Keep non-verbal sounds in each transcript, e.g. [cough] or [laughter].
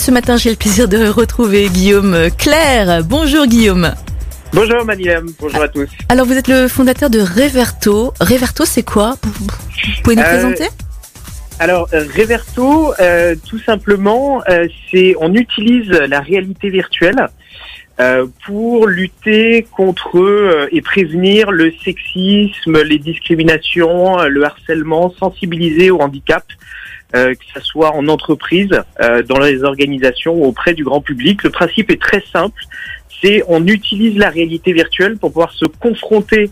Ce matin, j'ai le plaisir de retrouver Guillaume Claire. Bonjour Guillaume. Bonjour Maniam, bonjour à tous. Alors vous êtes le fondateur de Reverto. Reverto, c'est quoi? Vous pouvez nous Euh, présenter? Alors euh, Reverto, euh, tout simplement, euh, c'est on utilise la réalité virtuelle pour lutter contre et prévenir le sexisme, les discriminations, le harcèlement, sensibiliser au handicap. Euh, que ce soit en entreprise, euh, dans les organisations ou auprès du grand public. Le principe est très simple, c'est on utilise la réalité virtuelle pour pouvoir se confronter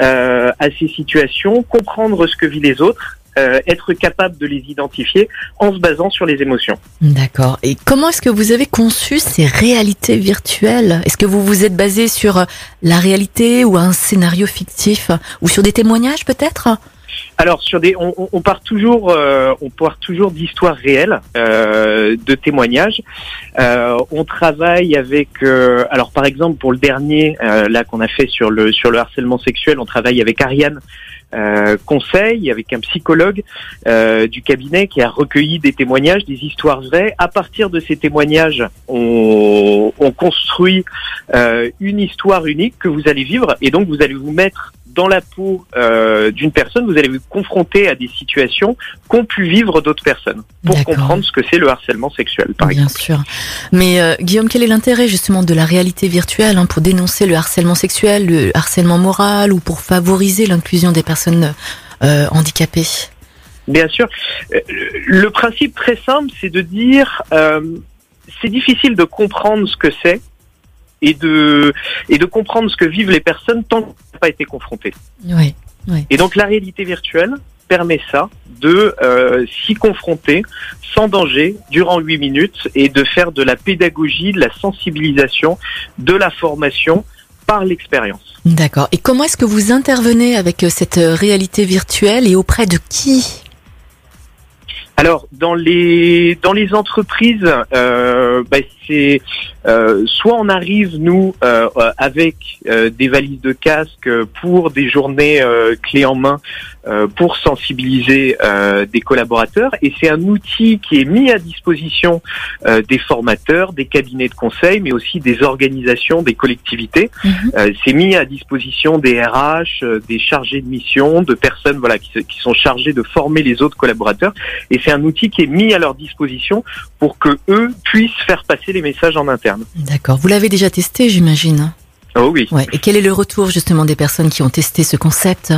euh, à ces situations, comprendre ce que vivent les autres, euh, être capable de les identifier en se basant sur les émotions. D'accord. Et comment est-ce que vous avez conçu ces réalités virtuelles? Est-ce que vous vous êtes basé sur la réalité ou un scénario fictif? Ou sur des témoignages peut-être? Alors sur des, on, on- part toujours, euh, on part toujours d'histoires réelles, euh, de témoignages. Euh, on travaille avec, euh, alors par exemple pour le dernier euh, là qu'on a fait sur le sur le harcèlement sexuel, on travaille avec Ariane. Euh, conseil avec un psychologue du cabinet qui a recueilli des témoignages, des histoires vraies. À partir de ces témoignages, on, on construit une histoire unique que vous allez vivre et donc vous allez vous mettre dans la peau euh, d'une personne, vous allez vous confronter à des situations qu'ont pu vivre d'autres personnes pour comprendre ce que c'est le harcèlement sexuel, par Bien exemple. sûr. Mais euh, Guillaume, quel est l'intérêt justement de la réalité virtuelle hein, pour dénoncer le harcèlement sexuel, le harcèlement moral ou pour favoriser l'inclusion des personnes euh, handicapées? Bien sûr. Le principe très simple, c'est de dire, c'est difficile de comprendre ce que c'est et de et de comprendre ce que vivent les personnes tant qu'on n'a pas été confronté. Oui. Et donc la réalité virtuelle permet ça, de euh, s'y confronter sans danger durant huit minutes et de faire de la pédagogie, de la sensibilisation, de la formation par l'expérience. D'accord. Et comment est-ce que vous intervenez avec euh, cette euh, réalité virtuelle et auprès de qui? Alors dans les dans les entreprises, euh, bah, c'est euh, soit on arrive nous euh, avec euh, des valises de casque pour des journées euh, clés en main euh, pour sensibiliser euh, des collaborateurs et c'est un outil qui est mis à disposition euh, des formateurs, des cabinets de conseil, mais aussi des organisations, des collectivités. Mhm. Euh, c'est mis à disposition des RH, des chargés de mission, de personnes voilà qui, qui sont chargées de former les autres collaborateurs. Et c'est un outil qui est mis à leur disposition pour que eux puissent faire passer les messages en interne. D'accord. Vous l'avez déjà testé, j'imagine. Oh oui. Ouais. Et quel est le retour justement des personnes qui ont testé ce concept?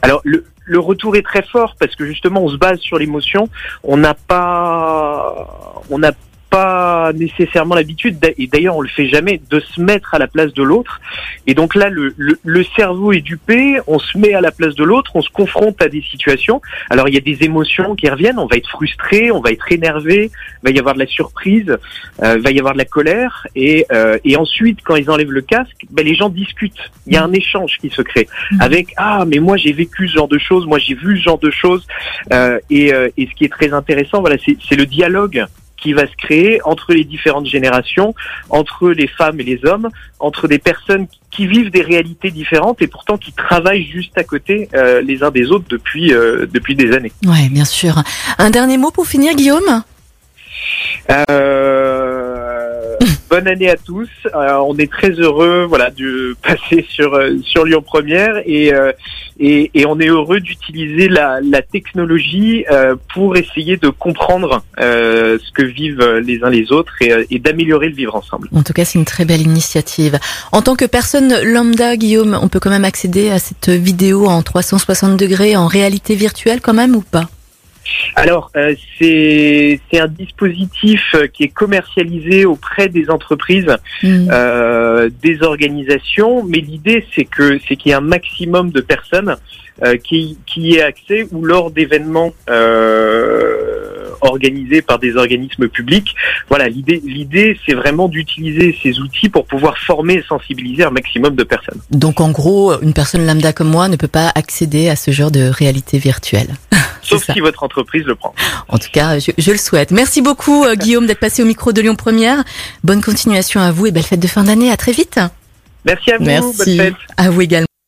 Alors le, le retour est très fort parce que justement on se base sur l'émotion. On n'a pas, on n'a pas nécessairement l'habitude, et d'ailleurs on le fait jamais, de se mettre à la place de l'autre. Et donc là, le, le, le cerveau est dupé, on se met à la place de l'autre, on se confronte à des situations. Alors il y a des émotions qui reviennent, on va être frustré, on va être énervé, il va y avoir de la surprise, euh, il va y avoir de la colère, et, euh, et ensuite quand ils enlèvent le casque, ben, les gens discutent. Il y a un échange qui se crée avec ah mais moi j'ai vécu ce genre de choses, moi j'ai vu ce genre de choses Euh, et, euh, et ce qui est très intéressant voilà c'est c'est le dialogue qui va se créer entre les différentes générations, entre les femmes et les hommes, entre des personnes qui vivent des réalités différentes et pourtant qui travaillent juste à côté euh, les uns des autres depuis euh, depuis des années. Ouais, bien sûr. Un dernier mot pour finir, Guillaume? Euh, bonne année à tous. Euh, on est très heureux, voilà, de [laughs] passer sur euh, sur Lyon Première et euh, et, et on est heureux d'utiliser la, la technologie pour essayer de comprendre ce que vivent les uns les autres et, et d'améliorer le vivre ensemble. En tout cas, c'est une très belle initiative. En tant que personne lambda, Guillaume, on peut quand même accéder à cette vidéo en 360 degrés, en réalité virtuelle quand même ou pas? Alors, euh, c'est c'est un dispositif euh, qui est commercialisé auprès des entreprises Hmm. euh, des organisations, mais l'idée c'est que c'est qu'il y ait un maximum de personnes euh, qui qui y aient accès ou lors d'événements euh, organisés par des organismes publics. Voilà, l'idée l'idée c'est vraiment d'utiliser ces outils pour pouvoir former et sensibiliser un maximum de personnes. Donc en gros, une personne lambda comme moi ne peut pas accéder à ce genre de réalité virtuelle. [laughs] Sauf si votre entreprise le prend. En tout cas, je, je le souhaite. Merci beaucoup euh, Guillaume d'être passé au micro de Lyon Première. Bonne continuation à vous et belle fête de fin d'année. À très vite. Merci à vous, bonne fête. À vous également.